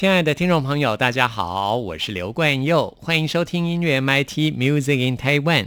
亲爱的听众朋友，大家好，我是刘冠佑，欢迎收听音乐 MIT Music in Taiwan。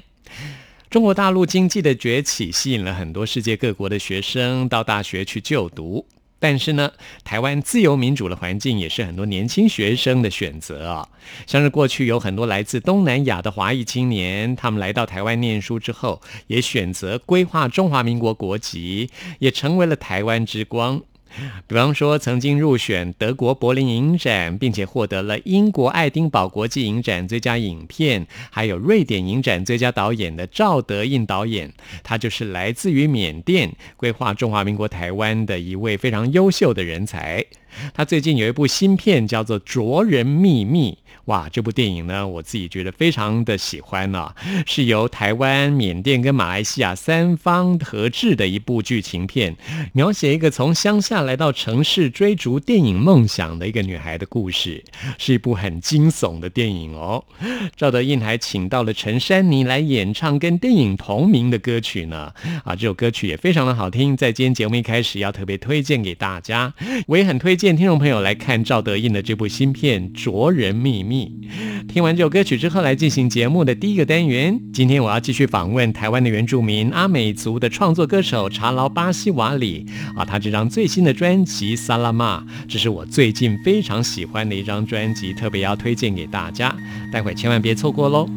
中国大陆经济的崛起吸引了很多世界各国的学生到大学去就读，但是呢，台湾自由民主的环境也是很多年轻学生的选择啊。像是过去有很多来自东南亚的华裔青年，他们来到台湾念书之后，也选择规划中华民国国籍，也成为了台湾之光。比方说，曾经入选德国柏林影展，并且获得了英国爱丁堡国际影展最佳影片，还有瑞典影展最佳导演的赵德胤导演，他就是来自于缅甸规划中华民国台湾的一位非常优秀的人才。他最近有一部新片叫做《卓人秘密》。哇，这部电影呢，我自己觉得非常的喜欢呢，是由台湾、缅甸跟马来西亚三方合制的一部剧情片，描写一个从乡下来到城市追逐电影梦想的一个女孩的故事，是一部很惊悚的电影哦。赵德胤还请到了陈珊妮来演唱跟电影同名的歌曲呢，啊，这首歌曲也非常的好听，在今天节目一开始要特别推荐给大家，我也很推荐听众朋友来看赵德胤的这部新片《卓人秘密》。听完这首歌曲之后，来进行节目的第一个单元。今天我要继续访问台湾的原住民阿美族的创作歌手查劳巴西瓦里啊，他这张最新的专辑《萨拉玛》，这是我最近非常喜欢的一张专辑，特别要推荐给大家，待会千万别错过喽。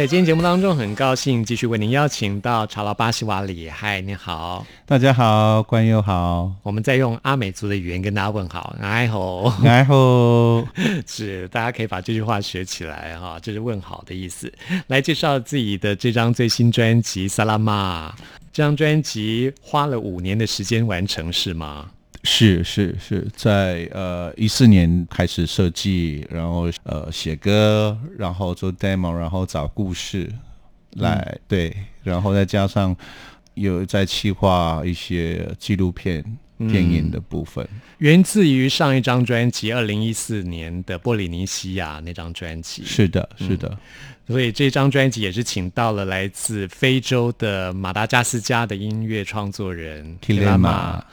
在今天节目当中，很高兴继续为您邀请到查拉巴西瓦里。嗨，你好，大家好，关佑好，我们再用阿美族的语言跟大家问好，哎吼，然后 是大家可以把这句话学起来哈，这是问好的意思。来介绍自己的这张最新专辑《萨拉玛》，这张专辑花了五年的时间完成是吗？是是是在呃一四年开始设计，然后呃写歌，然后做 demo，然后找故事来、对，然后再加上有在企划一些纪录片、电影的部分。源自于上一张专辑，二零一四年的波利尼西亚那张专辑。是的，是的，所以这张专辑也是请到了来自非洲的马达加斯加的音乐创作人 Kilema 啊，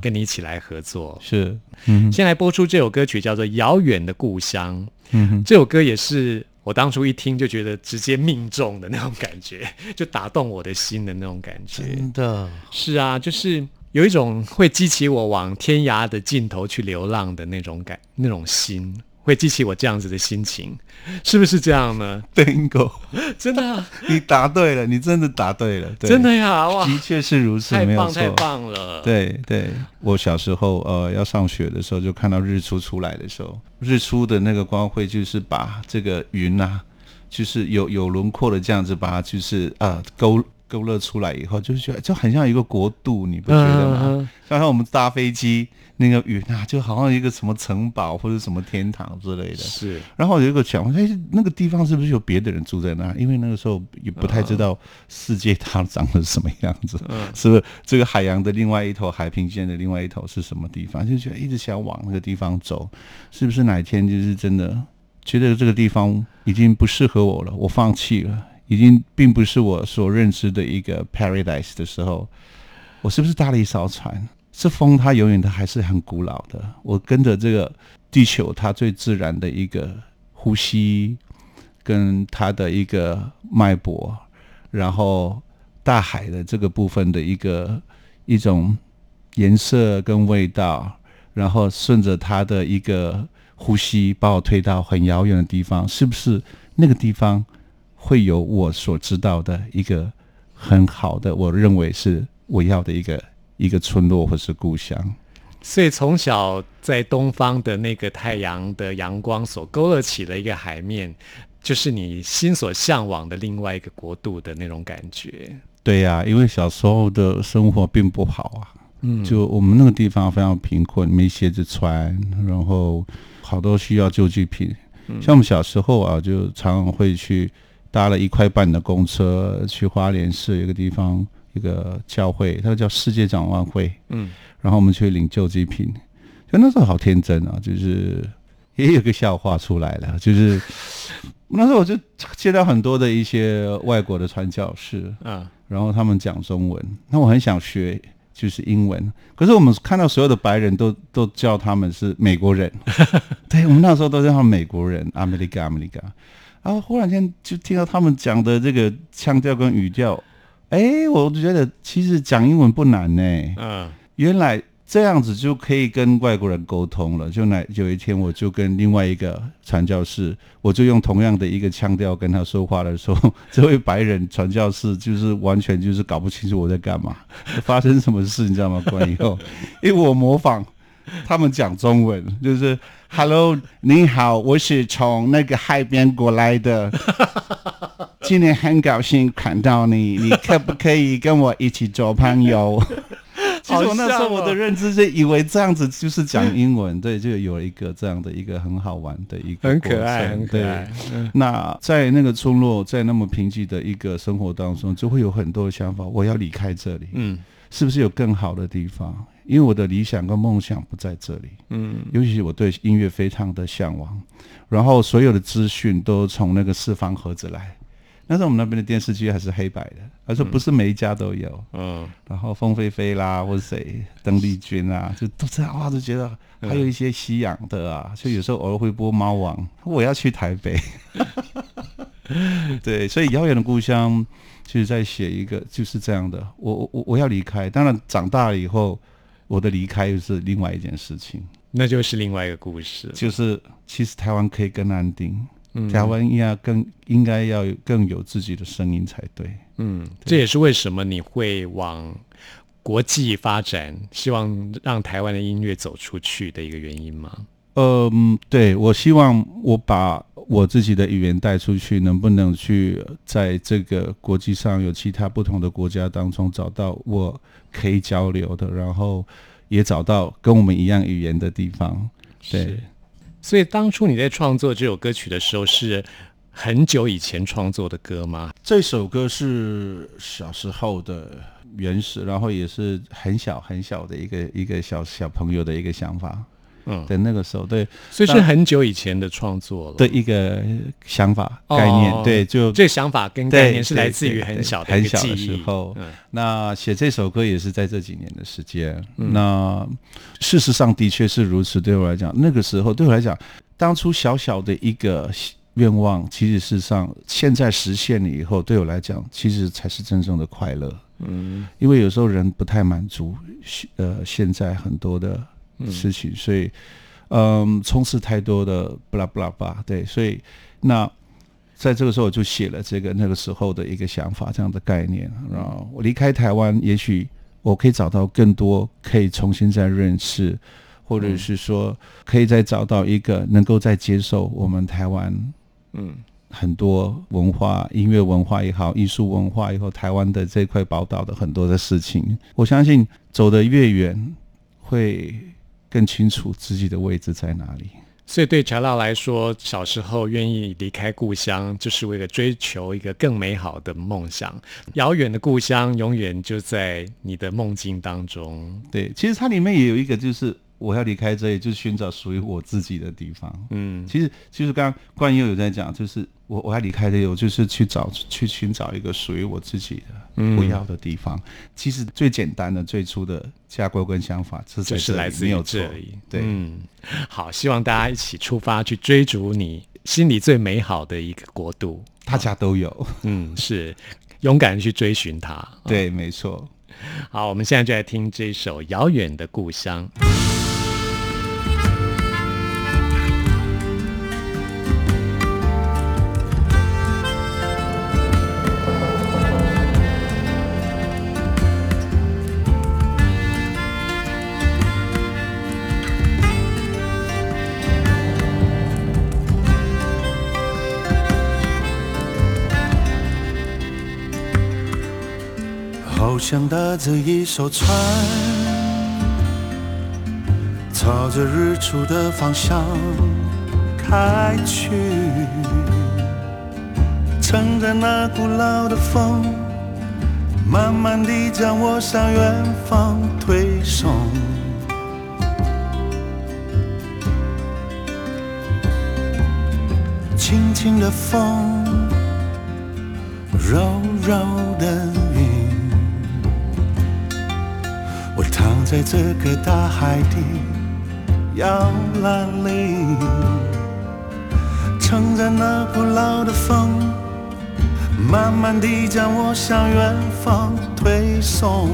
跟你一起来合作。是，嗯先来播出这首歌曲，叫做《遥远的故乡》。嗯哼，这首歌也是我当初一听就觉得直接命中的那种感觉，就打动我的心的那种感觉。真的，是啊，就是有一种会激起我往天涯的尽头去流浪的那种感，那种心，会激起我这样子的心情，是不是这样呢？bingo，真的啊、你答对了，你真的答对了，对。真的呀，哇，的确是如此，太没有错，棒太棒了！，对对，我小时候呃要上学的时候，就看到日出出来的时候，日出的那个光辉就是把这个云啊，就是有有轮廓的这样子把它就是啊勾勾勒出来以后，就是觉得就很像一个国度，你不觉得吗？嗯像像我们搭飞机那个云啊，就好像一个什么城堡或者什么天堂之类的。是然后我有一个想法，哎，那个地方是不是有别的人住在那？因为那个时候也不太知道世界它长得什么样子，是不是？这个海洋的另外一头，海平线的另外一头是什么地方？就觉得一直想往那个地方走，是不是哪一天就是真的觉得这个地方已经不适合我了，我放弃了，已经并不是我所认知的一个 paradise 的时候，我是不是搭了一艘船？这风它永远它还是很古老的，我跟着这个地球它最自然的一个呼吸，跟它的一个脉搏，然后大海的这个部分的一个一种颜色跟味道，然后顺着它的一个呼吸把我推到很遥远的地方，是不是那个地方会有我所知道的一个很好的，我认为是我要的一个一个村落或是故乡？所以从小在东方的那个太阳的阳光所勾勒起了一个海面，就是你心所向往的另外一个国度的那种感觉。对呀、因为小时候的生活并不好啊，嗯，就我们那个地方非常贫困，没鞋子穿，然后好多需要救济品。像我们小时候啊，就常常会去搭了一块半的公车去花莲市有一个地方一个教会，它叫世界展望会，嗯，然后我们去领救济品，就那时候好天真啊，就是也有个笑话出来了，就是 那时候我就接到很多的一些外国的传教士，啊，然后他们讲中文，那我很想学就是英文，可是我们看到所有的白人都都叫他们是美国人，对我们那时候都叫他们美国人，America America，然后忽然间就听到他们讲的这个腔调跟语调，哎，我就觉得其实讲英文不难呢，嗯，原来这样子就可以跟外国人沟通了。就那有一天，我就跟另外一个传教士，我就用同样的一个腔调跟他说话的时候，这位白人传教士就是完全就是搞不清楚我在干嘛，发生什么事，你知道吗？关以后，因为我模仿他们讲中文，就是 “Hello，你好，我是从那个海边过来的。”今天很高兴看到你，你可不可以跟我一起做朋友？其实我那时候我的认知是以为这样子就是讲英文，对，就有一个这样的一个很好玩的一个很过可爱，程很可爱。嗯那在那个村落，在那么贫瘠的一个生活当中，就会有很多的想法，我要离开这里，嗯是不是有更好的地方？因为我的理想跟梦想不在这里，嗯尤其是我对音乐非常的向往，然后所有的资讯都从那个四方盒子来。那时候我们那边的电视机还是黑白的，而且不是每一家都有。嗯然后凤飞飞啦，或者谁，邓丽君啊，就都这样哇，就觉得还有一些西洋的啊，就有时候偶尔会播猫王，我要去台北。对，所以遥远的故乡，就是在写一个就是这样的，我我我我要离开。当然长大了以后，我的离开又是另外一件事情，那就是另外一个故事。就是其实台湾可以更安定，嗯台湾应该更应该要有更有自己的声音才对。嗯，这也是为什么你会往国际发展，希望让台湾的音乐走出去的一个原因吗？嗯，对，我希望我把我自己的语言带出去，能不能去在这个国际上有其他不同的国家当中找到我可以交流的，然后也找到跟我们一样语言的地方。对，所以当初你在创作这首歌曲的时候，是很久以前创作的歌吗？这首歌是小时候的原始，然后也是很小很小的一个一个小小朋友的一个想法。嗯，对，那个时候对所以是很久以前的创作了。的一个想法哦概念，对，就这个想法跟概念是来自于对对很小的很小的时候嗯那写这首歌也是在这几年的时间。那事实上的确是如此。对我来讲，那个时候对我来讲，当初小小的一个愿望，其实事实上现在实现了以后，对我来讲，其实才是真正的快乐。嗯因为有时候人不太满足，呃，现在很多的事情，所以，嗯，充斥太多的不拉不拉巴，对，所以那在这个时候我就写了这个那个时候的一个想法，这样的概念。然后我离开台湾，也许我可以找到更多可以重新再认识，或者是说可以再找到一个能够再接受我们台湾嗯很多文化、音乐文化也好，艺术文化也好，台湾的这块宝岛的很多的事情，我相信走得越远，会更清楚自己的位置在哪里。所以对乔拉来说，小时候愿意离开故乡，就是为了追求一个更美好的梦想。遥远的故乡永远就在你的梦境当中。对，其实它里面也有一个，就是我要离开这里，就是寻找属于我自己的地方。嗯其实，其实刚刚冠佑有在讲，就是我我要离开这里，我就是去找去寻找一个属于我自己的嗯不要的地方。其实最简单的、最初的架构跟想法这就是来自于这里。对，嗯，好，希望大家一起出发去追逐你心里最美好的一个国度。大家都有。嗯，是勇敢地去追寻它。对，没错。好，我们现在就来听这首《遥远的故乡》。好想搭着一艘船，朝着日出的方向开去，乘着那古老的风，慢慢地将我向远方推送。轻轻的风，柔柔的在这个大海的摇篮里，乘着那古老的风，慢慢地将我向远方推送。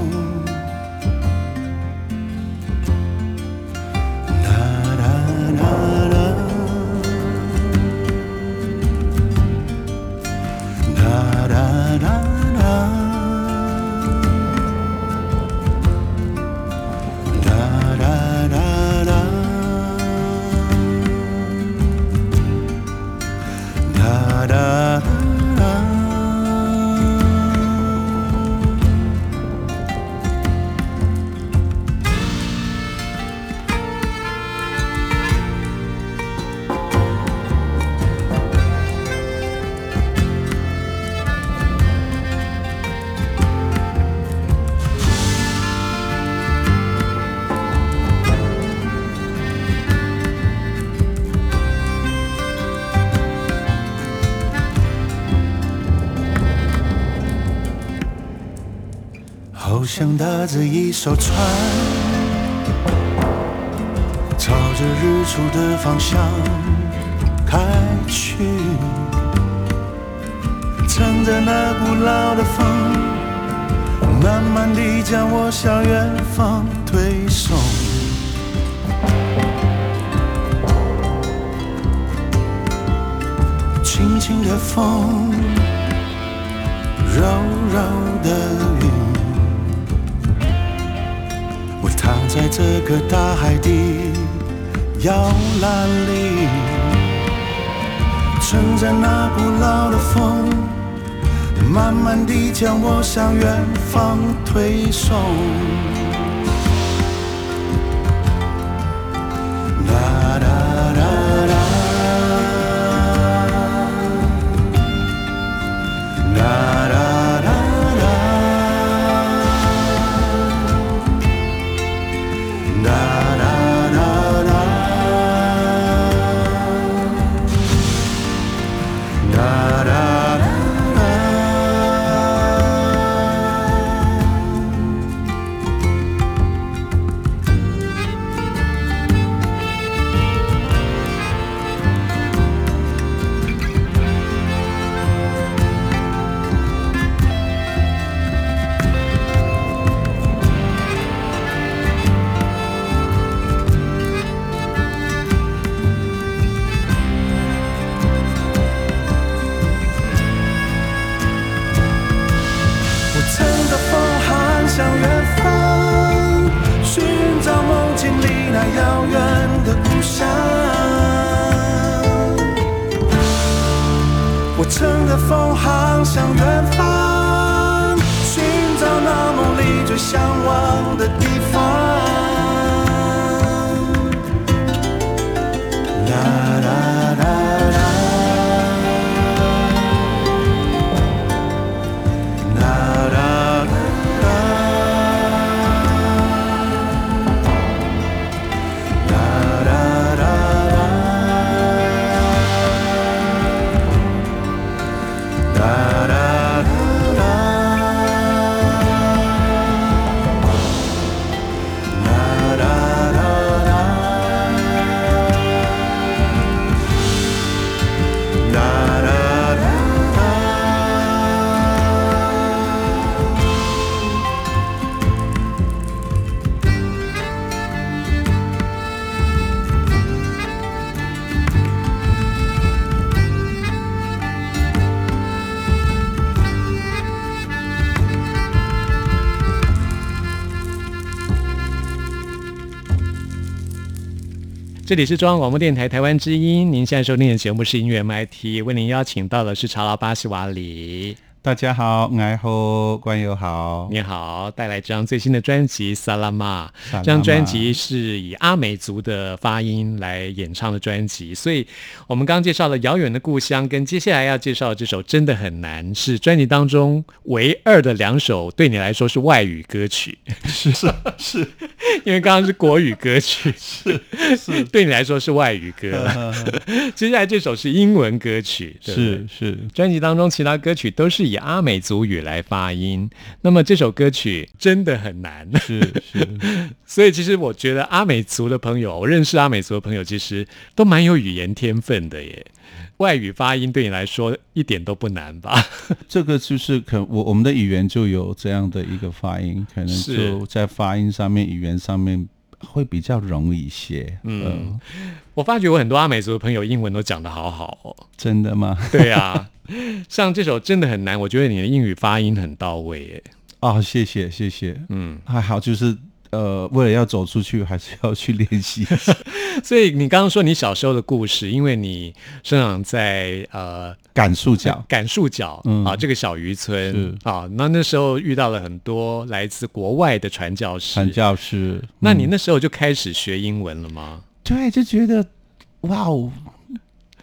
像搭着一艘船，朝着日出的方向开去，乘着那古老的风，慢慢地将我向远方推送。轻轻的风，柔柔的云，在这个大海的摇篮里，乘着那古老的风，慢慢地将我向远方推送。这里是中央广播电台台湾之音，您现在收听的节目是音乐 MIT，为您邀请到的是查拉巴西瓦里。大家好，爱好，关友好。你好，带来这张最新的专辑《萨拉玛》。这张专辑是以阿美族的发音来演唱的专辑，所以我们刚刚介绍了《遥远的故乡》，跟接下来要介绍的这首《真的很难》，是专辑当中唯二的两首对你来说是外语歌曲，是 是是，因为刚刚是国语歌曲，是是，对你来说是外语歌。接下来这首是英文歌曲，是是，专辑当中其他歌曲都是以阿美族语来发音，那么这首歌曲真的很难，是是，所以其实我觉得阿美族的朋友，我认识阿美族的朋友，其实都蛮有语言天分的耶。外语发音对你来说一点都不难吧？这个就是可我我们的语言就有这样的一个发音，可能就在发音上面、语言上面会比较容易一些。嗯，我发觉我很多阿美族的朋友英文都讲得好好哦。真的吗？对啊，像这首真的很难，我觉得你的英语发音很到位耶。哦，谢谢谢谢，嗯，还好，就是呃，为了要走出去，还是要去练习。所以你刚刚说你小时候的故事，因为你生长在呃赶树脚，赶树角、嗯啊这个小渔村是啊，那那时候遇到了很多来自国外的传教士。传教士。那你嗯那时候就开始学英文了吗？对就觉得哇哦，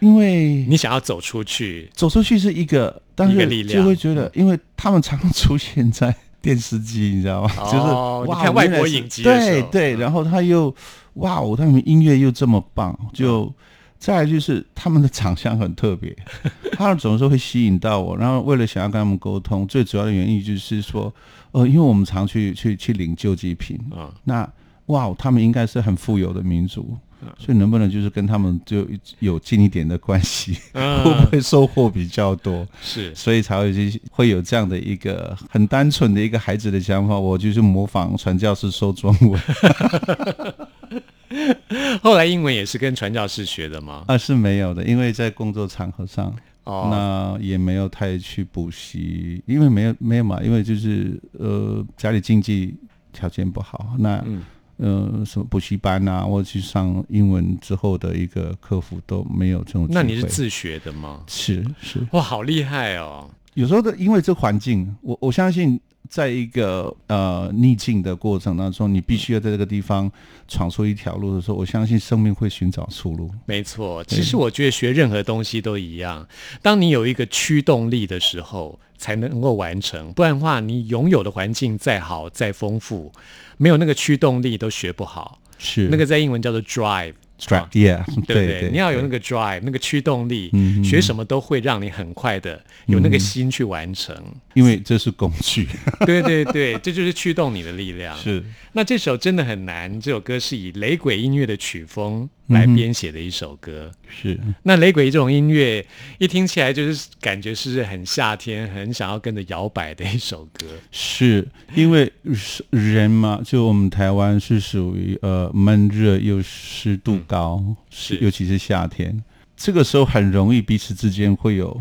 因为你想要走出去，走出去是一个，但是就会觉得，因为他们常出现在电视机，你知道吗？哦 就是哇，你看外国影集对对，然后他又哇哦，他们音乐又这么棒，就再来就是他们的长相很特别，他们总是会吸引到我。然后为了想要跟他们沟通，最主要的原因就是说，呃，因为我们常去去去领救济品，啊，那哇哦，他们应该是很富有的民族，所以能不能就是跟他们就有近一点的关系，会不会收获比较多？是所以才会去会有这样的一个很单纯的一个孩子的想法，我就是模仿传教士说中文 后来英文也是跟传教士学的吗？啊，是没有的，因为在工作场合上。哦，那也没有太去补习，因为没有没有嘛，因为就是呃家里经济条件不好，那嗯呃什么补习班啊，或者去上英文之后的一个客服都没有这种。那你是自学的吗？是是，哇，好厉害哦！有时候的因为这环境，我我相信。在一个呃逆境的过程当中，你必须要在这个地方闯出一条路的时候，我相信生命会寻找出路。没错，其实我觉得学任何东西都一样，当你有一个驱动力的时候，才能够完成。不然的话，你拥有的环境再好再丰富，没有那个驱动力都学不好。是那个在英文叫做 drive。yeah，对不对对？你要有那个 drive，那个驱动力，嗯学什么都会让你很快的有那个心去完成。因为这是工具。对对对，这就是驱动你的力量。是那这首真的很难，这首歌是以雷鬼音乐的曲风来编写的一首歌。是，那雷鬼这种音乐一听起来就是感觉是很夏天，很想要跟着摇摆的一首歌。是因为是人嘛，就我们台湾是属于呃闷热又湿度高，是尤其是夏天，这个时候很容易彼此之间会有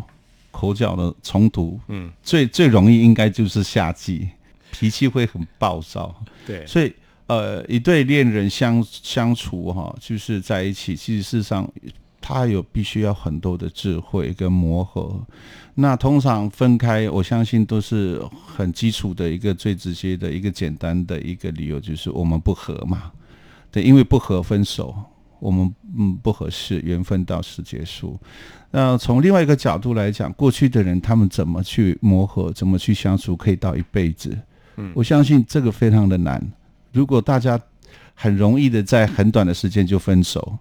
口角的冲突。嗯，最最容易应该就是夏季，脾气会很暴躁，对，所以呃一对恋人相相处哈，就是在一起，其实事实上他有必须要很多的智慧跟磨合。那通常分开，我相信都是很基础的一个最直接的一个简单的一个理由，就是我们不合嘛。对，因为不合分手，我们嗯不合适，缘分到此结束。那从另外一个角度来讲，过去的人他们怎么去磨合，怎么去相处，可以到一辈子。嗯，我相信这个非常的难。如果大家很容易的在很短的时间就分手，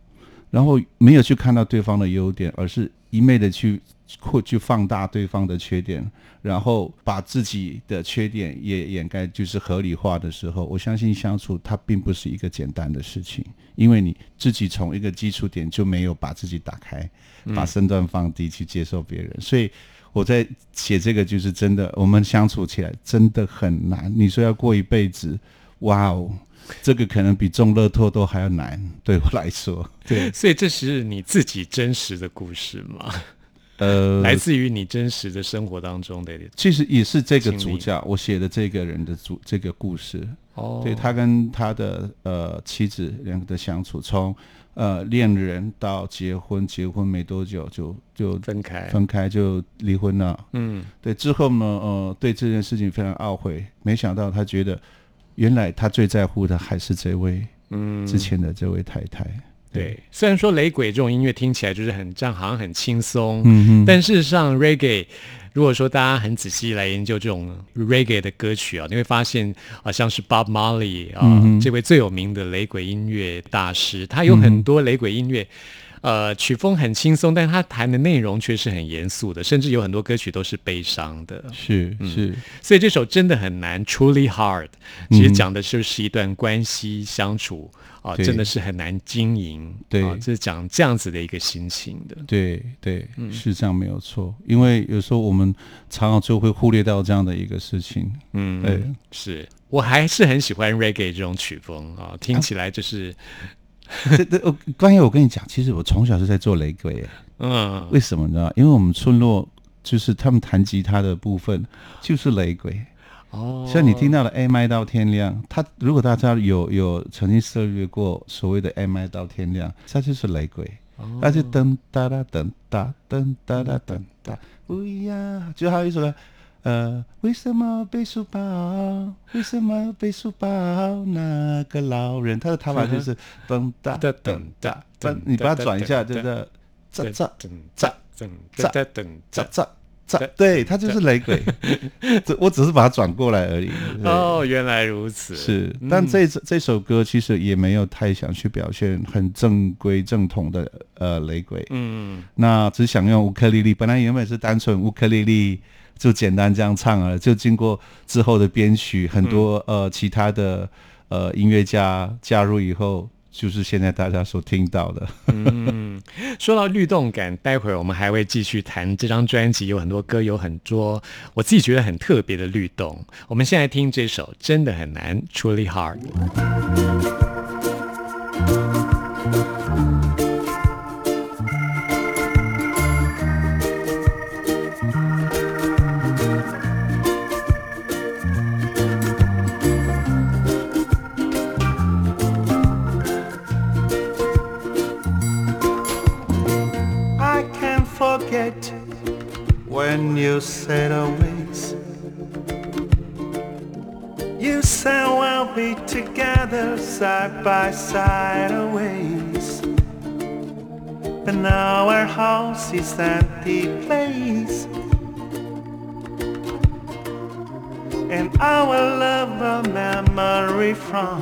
然后没有去看到对方的优点，而是一昧的去扩去放大对方的缺点，然后把自己的缺点也掩盖，就是合理化的时候，我相信相处它并不是一个简单的事情，因为你自己从一个基础点就没有把自己打开，把身段放低去接受别人，所以。我在写这个，就是真的，我们相处起来真的很难。你说要过一辈子，哇哦，这个可能比中乐透都还要难，对我来说。对，所以这是你自己真实的故事吗？呃，来自于你真实的生活当中的其实也是这个主角，我写的这个人的主这个故事。哦，对他跟他的呃妻子两个的相处，从呃恋人到结婚，结婚没多久就就分开，分开就离婚了。嗯，对，之后呢，呃，对这件事情非常懊悔，没想到他觉得原来他最在乎的还是这位嗯。之前的这位太太。对，虽然说雷鬼这种音乐听起来就是很这样，好像很轻松，嗯嗯，但事实上 reggae，如果说大家很仔细来研究这种 reggae 的歌曲啊，你会发现啊，像是 Bob Marley 啊、嗯这位最有名的雷鬼音乐大师，他有很多雷鬼音乐。呃，曲风很轻松，但是他弹的内容却是很严肃的，甚至有很多歌曲都是悲伤的。是是，所以这首真的很难，Truly Hard，其实讲的就是一段关系相处啊、对真的是很难经营。对啊，这是讲这样子的一个心情的。对对，是这样没有错。因为有时候我们常常就会忽略到这样的一个事情。嗯，对，是我还是很喜欢 reggae 这种曲风啊，听起来就是 这这，我关于我跟你讲，其实我从小是在做雷鬼耶，嗯，为什么呢？因为我们村落就是他们弹吉他的部分就是雷鬼。哦，像你听到的 M I 到天亮，它如果大家有有曾经涉猎过所谓的 M I 到天亮，它就是雷鬼，那就噔哒哒噔哒噔哒哒噔哒，哎呀，就还有一首歌，呃，为什么背书包？为什么背书包？那个老人，他的弹法就是噔哒噔噔噔哒噔，你把它转一下，就是这噔这噔这噔这噔。对，他就是雷鬼，这我只是把它转过来而已。哦，原来如此。是，嗯但这这首歌其实也没有太想去表现很正规正统的呃雷鬼，嗯，那只想用乌克丽丽，本来原本是单纯乌克丽丽就简单这样唱了，就经过之后的编曲，很多、呃其他的呃音乐家加入以后，就是现在大家所听到的。说到律动感，待会儿我们还会继续谈这张专辑，有很多歌，有很多我自己觉得很特别的律动。我们现在听这首真的很难，Truly Hard。When you said always. You said we'll be together side by side always. But now our house is empty place. And our love a memory from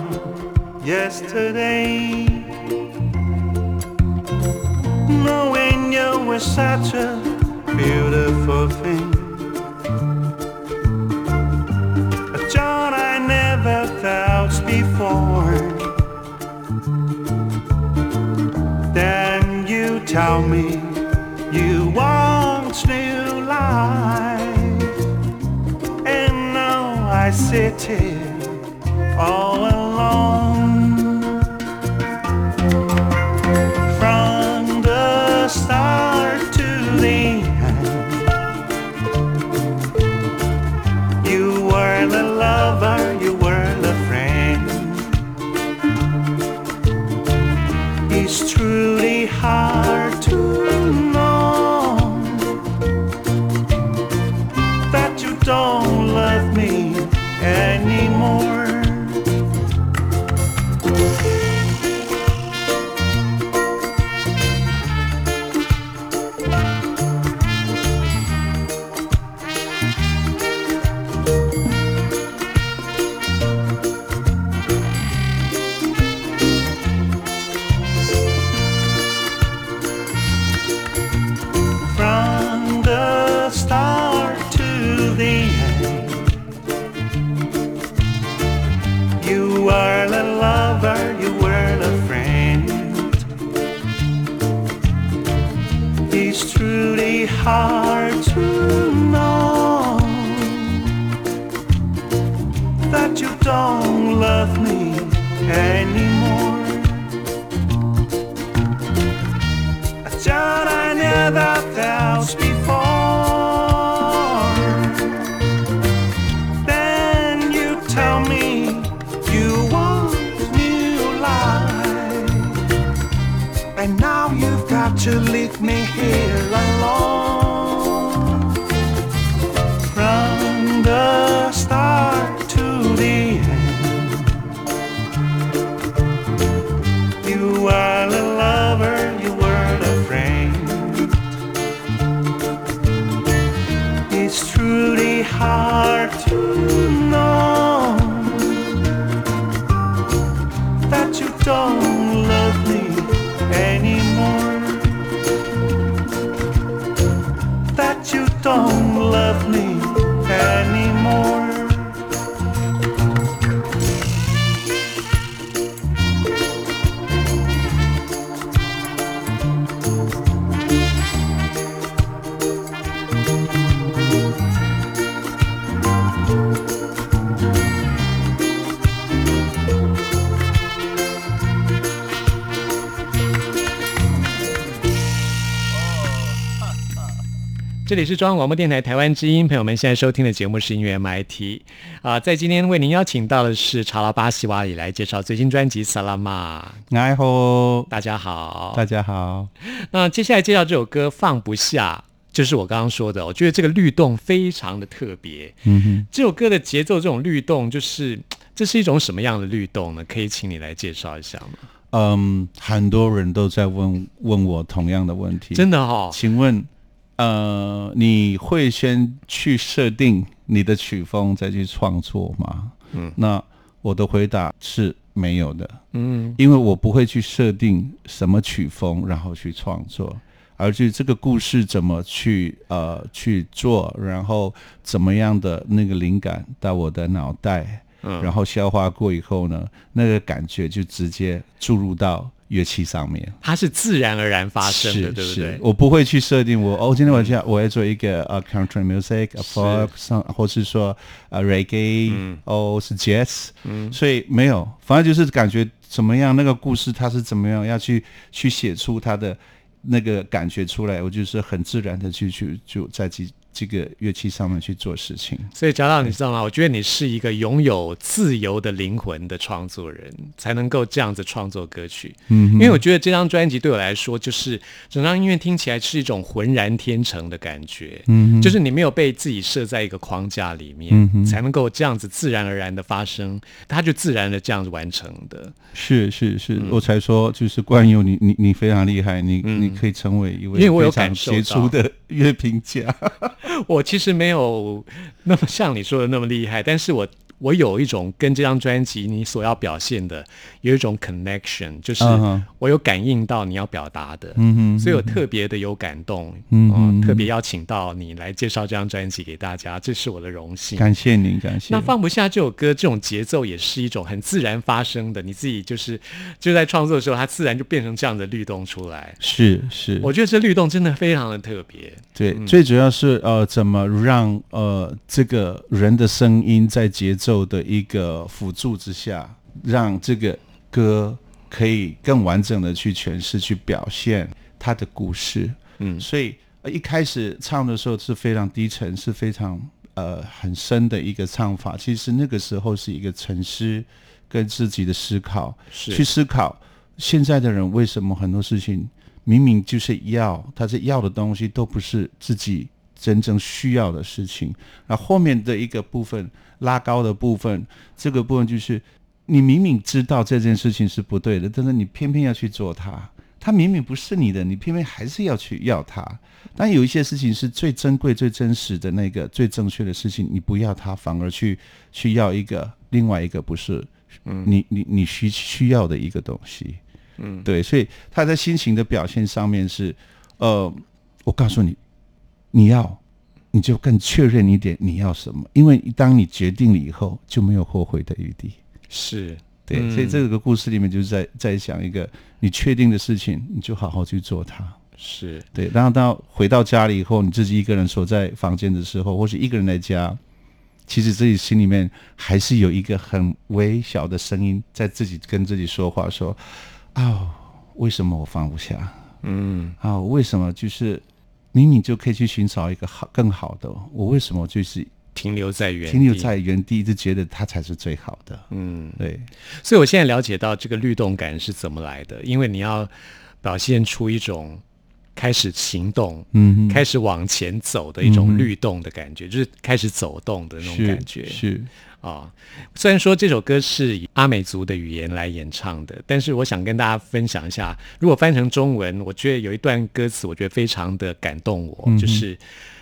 yesterday. Knowing you were such a beautiful thing. A John I never felt before. Then you tell me you want new life. And now I sit here all alone. Hard to know that you don't love me anymore. A child I never felt before. Then you tell me you want new life, and now you've got to leave 这里是中央广播电台台湾之音，朋友们现在收听的节目是音乐 MIT 啊、在今天为您邀请到的是查拉巴西瓦里来介绍最新专辑《萨拉玛》。哎吼，大家好，大家好，那接下来介绍这首歌《放不下》，就是我刚刚说的，我觉得这个律动非常的特别。嗯哼，这首歌的节奏，这种律动，就是这是一种什么样的律动呢？可以请你来介绍一下吗？嗯，很多人都在问问我同样的问题，真的哦，请问，呃，你会先去设定你的曲风再去创作吗？嗯，那我的回答是没有的，嗯，因为我不会去设定什么曲风，然后去创作，而是这个故事怎么去呃去做，然后怎么样的那个灵感到我的脑袋，嗯。然后消化过以后呢，那个感觉就直接注入到乐器上面。它是自然而然发生的，对不对？我不会去设定我哦，今天晚上我要做一个呃 country music、a folk song，或是说呃 reggae，、哦嗯是 jazz，所以没有，反而就是感觉怎么样，那个故事它是怎么样，要去去写出它的那个感觉出来，我就是很自然的去去就在这这个乐器上面去做事情。所以贾导你知道吗？我觉得你是一个拥有自由的灵魂的创作人，才能够这样子创作歌曲。嗯，因为我觉得这张专辑对我来说，就是整张音乐听起来是一种浑然天成的感觉。嗯，就是你没有被自己设在一个框架里面，嗯才能够这样子自然而然的发生，它就自然的这样子完成的。是是是，嗯我才说就是冠佑，你你你非常厉害，你、你可以成为一位因为我有感受杰出的乐评家。我其实没有那么像你说的那么厉害，但是我我有一种跟这张专辑你所要表现的有一种 connection，就是我有感应到你要表达的，嗯哼所以我特别的有感动，嗯特别邀请到你来介绍这张专辑给大家，这是我的荣幸。感谢您，感谢。那放不下这首歌，这种节奏也是一种很自然发生的，你自己就是就在创作的时候，它自然就变成这样的律动出来。是是，我觉得这律动真的非常的特别。对，最主要是呃，怎么让呃这个人的声音在节奏的一个辅助之下，让这个歌可以更完整的去诠释、去表现他的故事。嗯所以、呃一开始唱的时候是非常低沉，是非常呃很深的一个唱法。其实那个时候是一个沉思跟自己的思考，是去思考现在的人为什么很多事情明明就是要，他是要的东西都不是自己真正需要的事情。那后面的一个部分拉高的部分，这个部分就是你明明知道这件事情是不对的，但是你偏偏要去做它。它明明不是你的，你偏偏还是要去要它。但有一些事情是最珍贵、最真实的那个最正确的事情，你不要它，反而去去要一个另外一个不是，你你你需需要的一个东西。嗯，对，所以他在心情的表现上面是，呃，我告诉你，你要，你就更确认一点你要什么，因为当你决定了以后，就没有后悔的余地。是对，嗯所以这个故事里面就是在在讲一个你确定的事情，你就好好去做它。是，对，然后到回到家里以后，你自己一个人锁在房间的时候，或是一个人在家，其实自己心里面还是有一个很微小的声音在自己跟自己说话，说：“啊、为什么我放不下？嗯啊、为什么就是明明就可以去寻找一个好更好的，我为什么就是停留在原地，停留在原地，一直觉得它才是最好的？嗯，对，所以我现在了解到这个律动感是怎么来的，因为你要表现出一种开始行动、嗯，开始往前走的一种律动的感觉，就是开始走动的那种感觉是啊。虽然说这首歌是以阿美族的语言来演唱的，但是我想跟大家分享一下，如果翻成中文，我觉得有一段歌词，我觉得非常的感动我，就是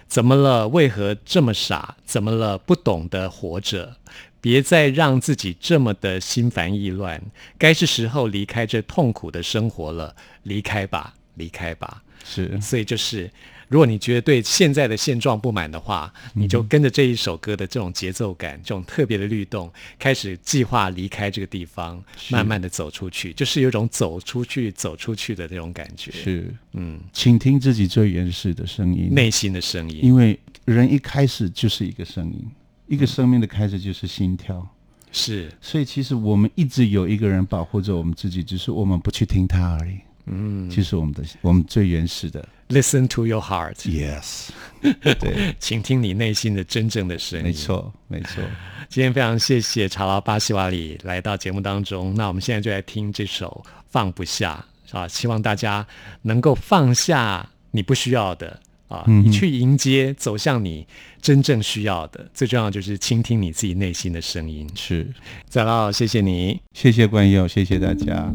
怎么了？为何这么傻？怎么了？不懂得活着。别再让自己这么的心烦意乱，该是时候离开这痛苦的生活了，离开吧，离开吧。是，所以就是，如果你觉得对现在的现状不满的话，你就跟着这一首歌的这种节奏感、这种特别的律动，开始计划离开这个地方，慢慢的走出去，就是有一种走出去、走出去的这种感觉。，是，嗯，倾听自己最原始的声音，内心的声音。因为人一开始就是一个声音，一个生命的开始就是心跳，是，所以其实我们一直有一个人保护着我们自己，只是我们不去听他而已。嗯就是我们的我们最原始的，Listen to your heart，，yes，对，倾听你内心的真正的声音。没。错，没错，今天非常谢谢查拉巴西瓦里来到节目当中。那我们现在就来听这首《放不下》啊，希望大家能够放下你不需要的啊，你去迎接走向你真正需要的。最重要就是倾听你自己内心的声音。是，再劳，谢谢你。谢谢关佑，谢谢大家。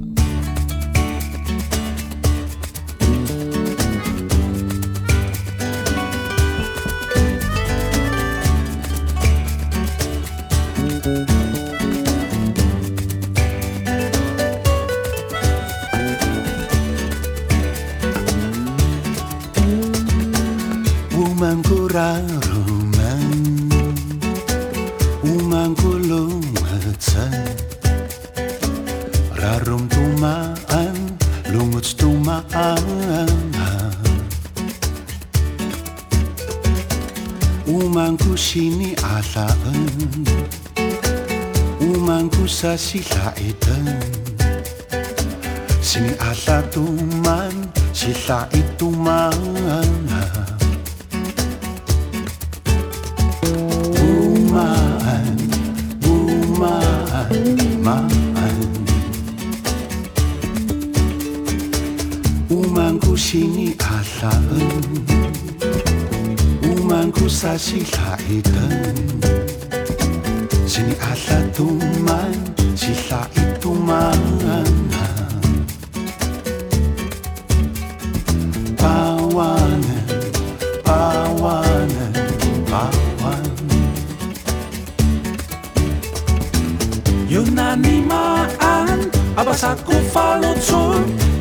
Abbasak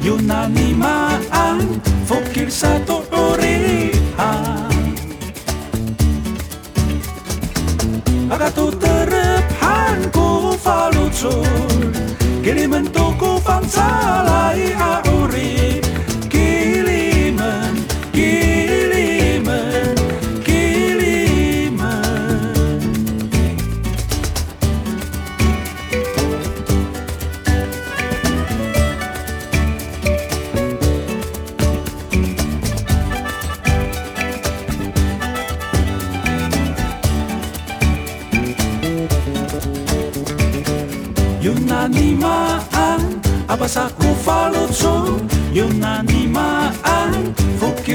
Yunani maan Fokir satu uriha Agatu terep hanku falutsun Kiriman tuku fansalai auri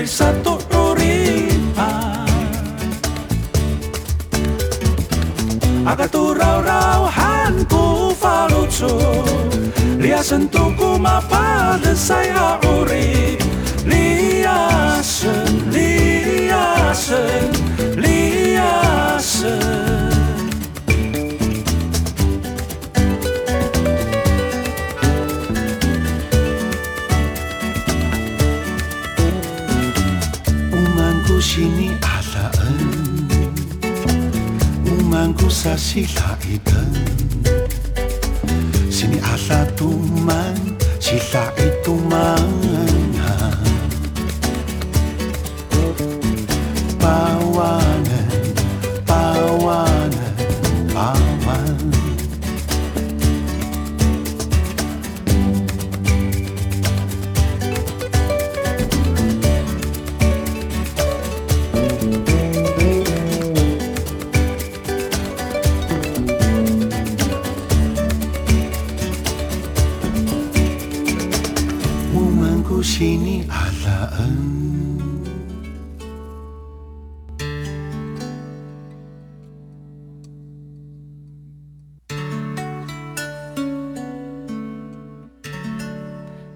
satu rupa Aga tu rau-rauhan ku falucu Lia sentuku ma pada saya Lia sen, lia sen, lia sen. 我是大一的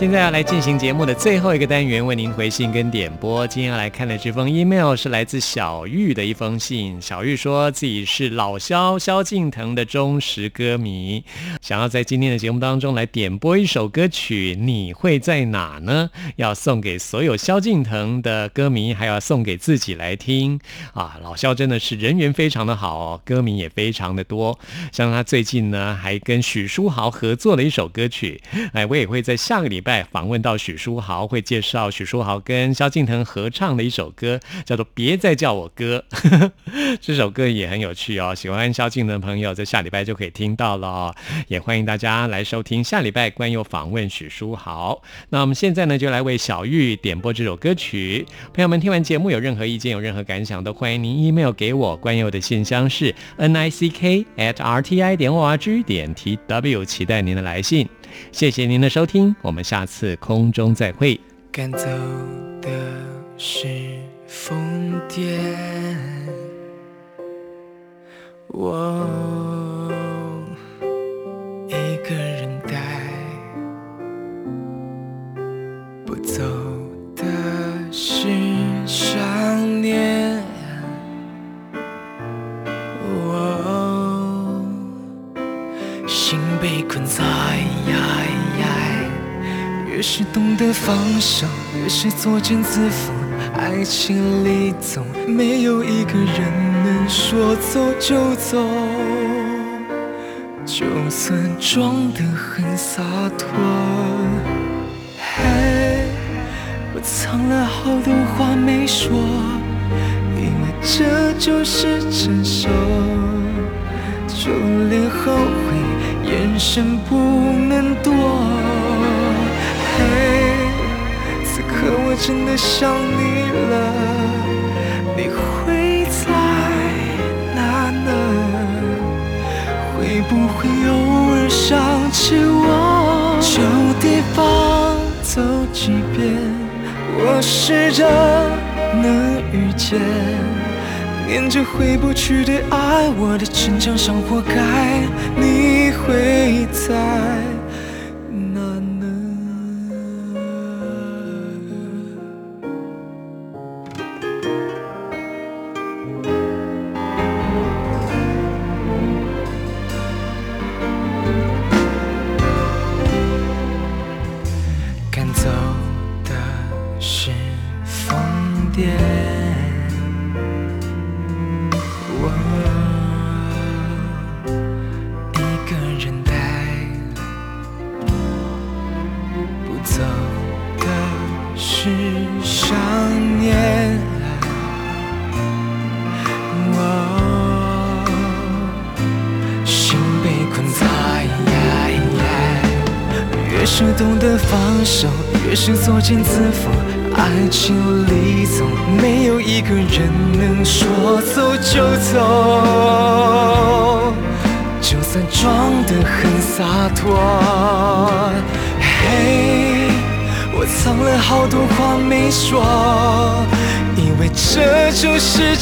现在要来进行节目的最后一个单元，为您回信跟点播。今天要来看的这封 email 是来自小玉的一封信。小玉说自己是老萧萧敬腾的忠实歌迷，想要在今天的节目当中来点播一首歌曲。你会在哪呢？要送给所有萧敬腾的歌迷，还要送给自己来听啊！老萧真的是人缘非常的好哦，歌迷也非常的多。像他最近呢，还跟许书豪合作了一首歌曲，哎，我也会在下个礼拜。拜访问到许书豪，会介绍许书豪跟萧敬腾合唱的一首歌，叫做《别再叫我哥》。这首歌也很有趣哦，喜欢萧敬腾的朋友在下礼拜就可以听到了哦。也欢迎大家来收听下礼拜关佑访问许书豪。那我们现在呢，就来为小玉点播这首歌曲。朋友们听完节目有任何意见、有任何感想，都欢迎您 email 给我。关佑的信箱是 n i c k at r t i 点 o r g 点 t w，期待您的来信。谢谢您的收听，我们下次空中再会。赶走的是疯癫，我一个人待，不走的是想念，我心被困在。呀呀越是懂得放手，越是作茧自缚。爱情里总没有一个人能说走就走，就算装得很洒脱。嘿，我藏了好多话没说，因为这就是成熟，就连后悔眼神不能躲。嘿此刻我真的想你了，你会在哪呢？会不会偶尔想起我？旧地方走几遍，我试着能遇见，念着回不去的爱，我的逞强像活该，你会在。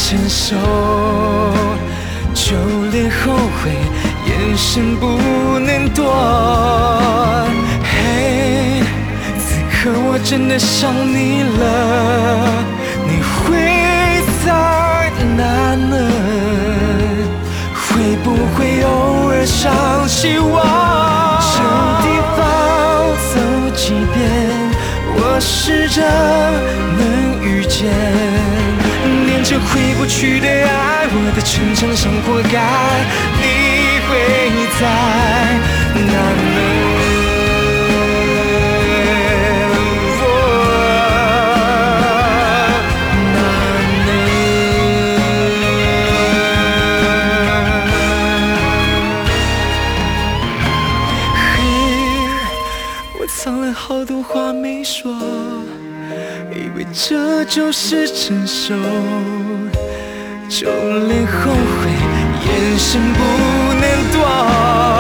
就是成熟，就连后悔眼神不能躲。此刻我真的想你了，你会在哪呢？会不会偶尔想起我？这地方走几遍，我试着能遇见，这回不去的爱我的成长上活该你会在哪呢我哪呢嘿我藏了好多话没说以为这就是承受就连后悔，眼神不能躲。